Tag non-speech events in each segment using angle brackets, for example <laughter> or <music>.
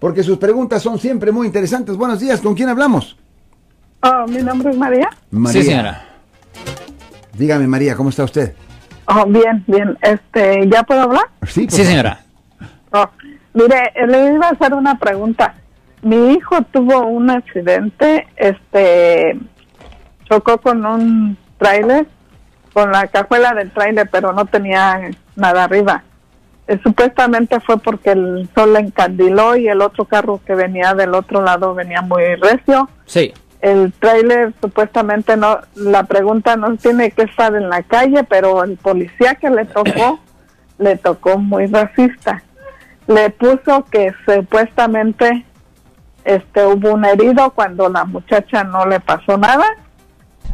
porque sus preguntas son siempre muy interesantes. Buenos días, ¿con quién hablamos? Oh, mi nombre es María. María. Sí, señora. Dígame, María, ¿cómo está usted? Oh, bien, bien. Este, ¿ya puedo hablar? Sí, señora. Oh, mire, le iba a hacer una pregunta. Mi hijo tuvo un accidente, este, chocó con un tráiler, con la cajuela del tráiler, pero no tenía nada arriba. Eh, supuestamente fue porque el sol le encandiló y el otro carro que venía del otro lado venía muy recio. Sí. el tráiler supuestamente no, la pregunta no tiene que estar en la calle, pero el policía que le tocó, <clears throat> le tocó muy racista. Le puso que supuestamente este hubo un herido cuando la muchacha no le pasó nada.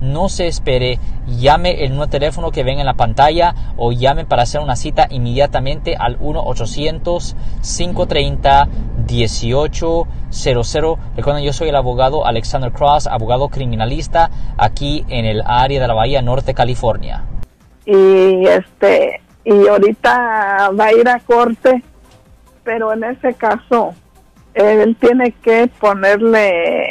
no se espere, llame el nuevo teléfono que ven en la pantalla o llame para hacer una cita inmediatamente al 1-800-530-1800. Recuerden, yo soy el abogado Alexander Cross, abogado criminalista aquí en el área de la Bahía Norte, California. Y este y ahorita va a ir a corte, pero en ese caso él tiene que ponerle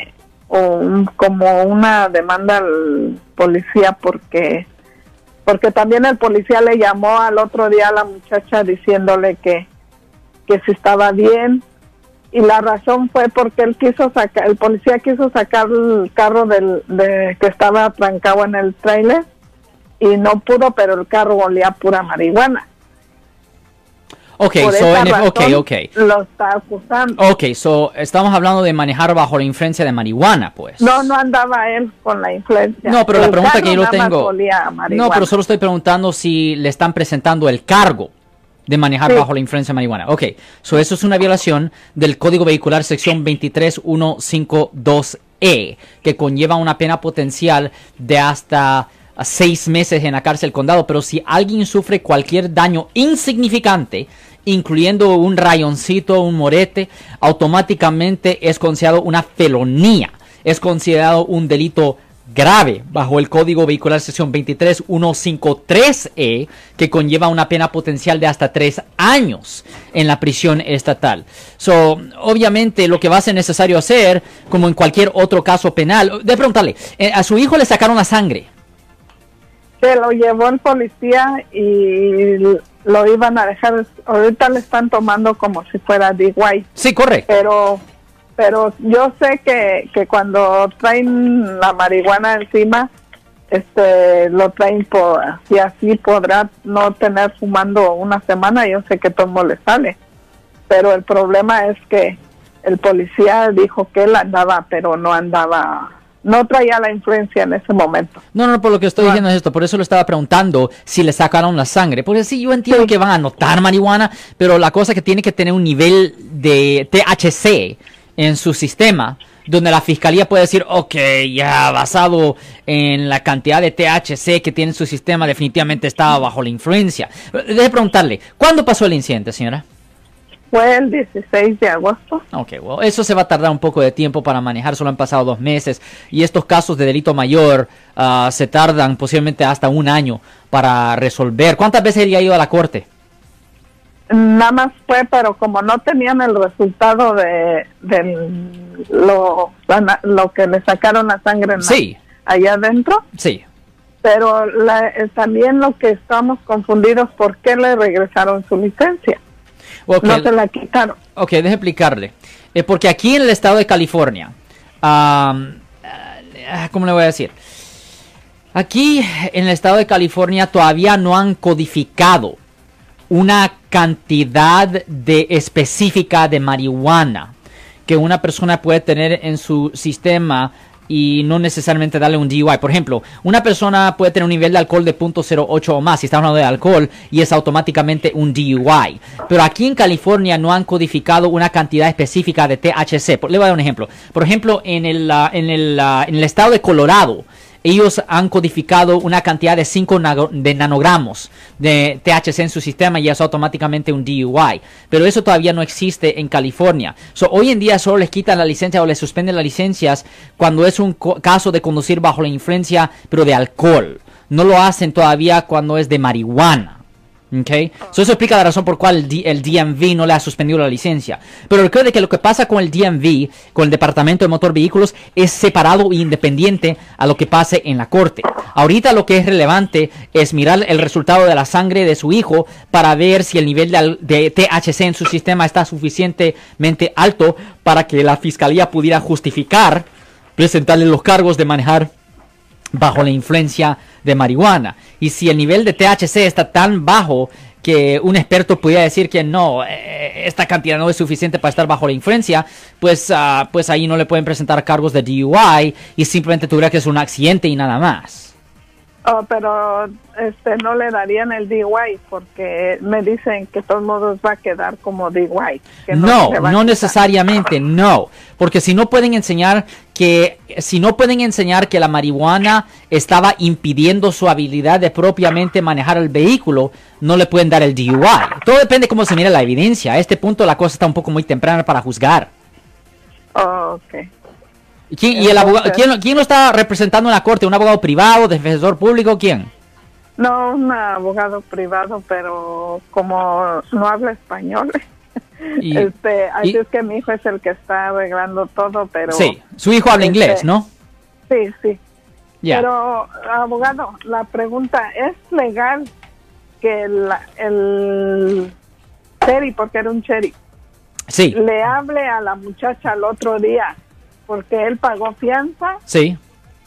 un- como una demanda al policía porque porque también el policía le llamó al otro día a la muchacha diciéndole que que si estaba bien. Y la razón fue porque él quiso sacar el policía quiso sacar el carro del de, que estaba trancado en el tráiler y no pudo pero el carro olía pura marihuana Ok, so, esa en- razón ok, ok. lo está acusando Ok, so estamos hablando de manejar bajo la influencia de marihuana, pues. no no andaba él con la influencia No, pero la pregunta que yo más tengo. No, pero solo estoy preguntando si le están presentando el cargo de manejar Sí. bajo la influencia de marihuana. Ok, so eso es una violación del Código Vehicular sección 23152E, que conlleva una pena potencial de hasta a seis meses en la cárcel condado. Pero si alguien sufre cualquier daño insignificante, incluyendo un rayoncito, un morete, automáticamente es considerado una felonía. Es considerado un delito grave bajo el Código Vehicular sección 23153E que conlleva una pena potencial de hasta tres años en la prisión estatal. So, obviamente lo que va a ser necesario hacer, como en cualquier otro caso penal, de preguntarle, eh, a su hijo le sacaron la sangre. Se lo llevó el policía y lo iban a dejar. Ahorita le están tomando como si fuera DIY Sí, correcto. pero pero yo sé que, que cuando traen la marihuana encima este lo traen por y así podrá no tener fumando una semana yo sé que todo le sale. Pero el problema es que el policía dijo que él andaba pero no andaba no traía la influencia en ese momento No, no, por lo que estoy diciendo es esto, por eso le estaba preguntando si le sacaron la sangre. Porque sí, yo entiendo Sí. que van a notar marihuana, pero la cosa es que tiene que tener un nivel de THC en su sistema, donde la fiscalía puede decir, ok, ya basado en la cantidad de THC que tiene en su sistema, definitivamente estaba bajo la influencia. Deje preguntarle, ¿cuándo pasó el incidente, señora? Fue el 16 de agosto Ok, well, eso se va a tardar un poco de tiempo para manejar, solo han pasado dos meses y estos casos de delito mayor ah, se tardan posiblemente hasta un año para resolver. ¿Cuántas veces él ha ido a la corte? Nada más fue, pero como no tenían el resultado de, de lo, lo que le sacaron la sangre en la- Sí. allá adentro, Sí. pero la- eh, también lo que estamos confundidos, ¿por qué le regresaron su licencia? Ok, No se la quitaron. ok, déjeme explicarle. Eh, porque aquí en el estado de California, am, ah, ¿cómo le voy a decir? Aquí en el estado de California todavía no han codificado una cantidad de específica de marihuana que una persona puede tener en su sistema y no necesariamente darle un DUI. Por ejemplo, una persona puede tener un nivel de alcohol de .08 o más, si está hablando de alcohol, y es automáticamente un DUI. Pero aquí en California no han codificado una cantidad específica de THC. Le voy a dar un ejemplo. Por ejemplo, en el, en el, en el estado de Colorado, ellos han codificado una cantidad de 5 de nanogramos de THC en su sistema y es automáticamente un DUI. Pero eso todavía no existe en California. So, hoy en día solo les quitan la licencia o les suspenden las licencias cuando es un caso de conducir bajo la influencia, pero de alcohol. No lo hacen todavía cuando es de marihuana. Okay. eso explica la razón por cual el, DMV no le ha suspendido la licencia. Pero recuerde que lo que pasa con el DMV, con el Departamento de Motor Vehículos, es separado e independiente a lo que pase en la corte. Ahorita lo que es relevante es mirar el resultado de la sangre de su hijo para ver si el nivel de THC en su sistema está suficientemente alto para que la fiscalía pudiera justificar presentarle los cargos de manejar bajo la influencia de marihuana. Y si el nivel de THC está tan bajo que un experto pudiera decir que no, eh, esta cantidad no es suficiente para estar bajo la influencia, pues, ah, pues ahí no le pueden presentar cargos de DUI y simplemente tuviera que es un accidente y nada más. Oh, pero este no le darían el DUI porque me dicen que de todos modos va a quedar como DUI. no, no, necesariamente, no, porque si no pueden enseñar que si no pueden enseñar que la marihuana estaba impidiendo su habilidad de propiamente manejar el vehículo, no le pueden dar el DUI. Todo depende de cómo se mira la evidencia. A este punto la cosa está un poco muy temprana para juzgar. Oh, okay. ¿Quién, y el abogado, ¿quién, lo está representando en la corte? ¿Un abogado privado, defensor público? ¿Quién? No, un abogado privado, pero como no habla español. <laughs> este, así es que mi hijo es el que está arreglando todo, pero... Sí, su hijo habla inglés, este, ¿no? Sí, sí. Pero, abogado, la pregunta, ¿es legal que el, el Cherry, porque era un Cherry, sí. le hable a la muchacha el otro día porque él pagó fianza. Sí.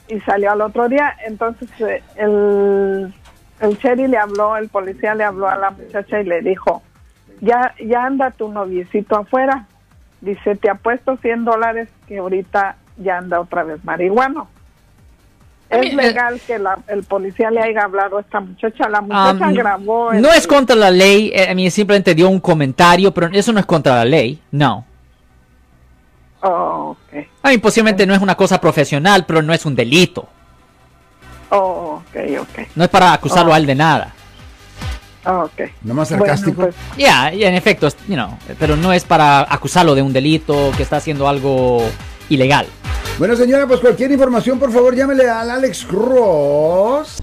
Y salió al otro día. Entonces eh, el, el Cherry le habló, el policía le habló a la muchacha y le dijo, ya, ya anda tu noviecito afuera. Dice, te apuesto 100 dólares que ahorita ya anda otra vez marihuano. ¿Es eh, legal que el policía le haya hablado a esta muchacha? La muchacha um, grabó... No es contra la ley, eh, a mí simplemente dio un comentario, pero eso no es contra la ley, no. Oh, okay. A mí posiblemente no es una cosa profesional, pero no es un delito. Oh, ok, ok. No es para acusarlo a él de nada. Oh, ok. No más sarcástico. Pues. Ya, en efecto, you know, pero no es para acusarlo de un delito que está haciendo algo ilegal. Bueno, señora, pues cualquier información, por favor, llámele al Alex Cross.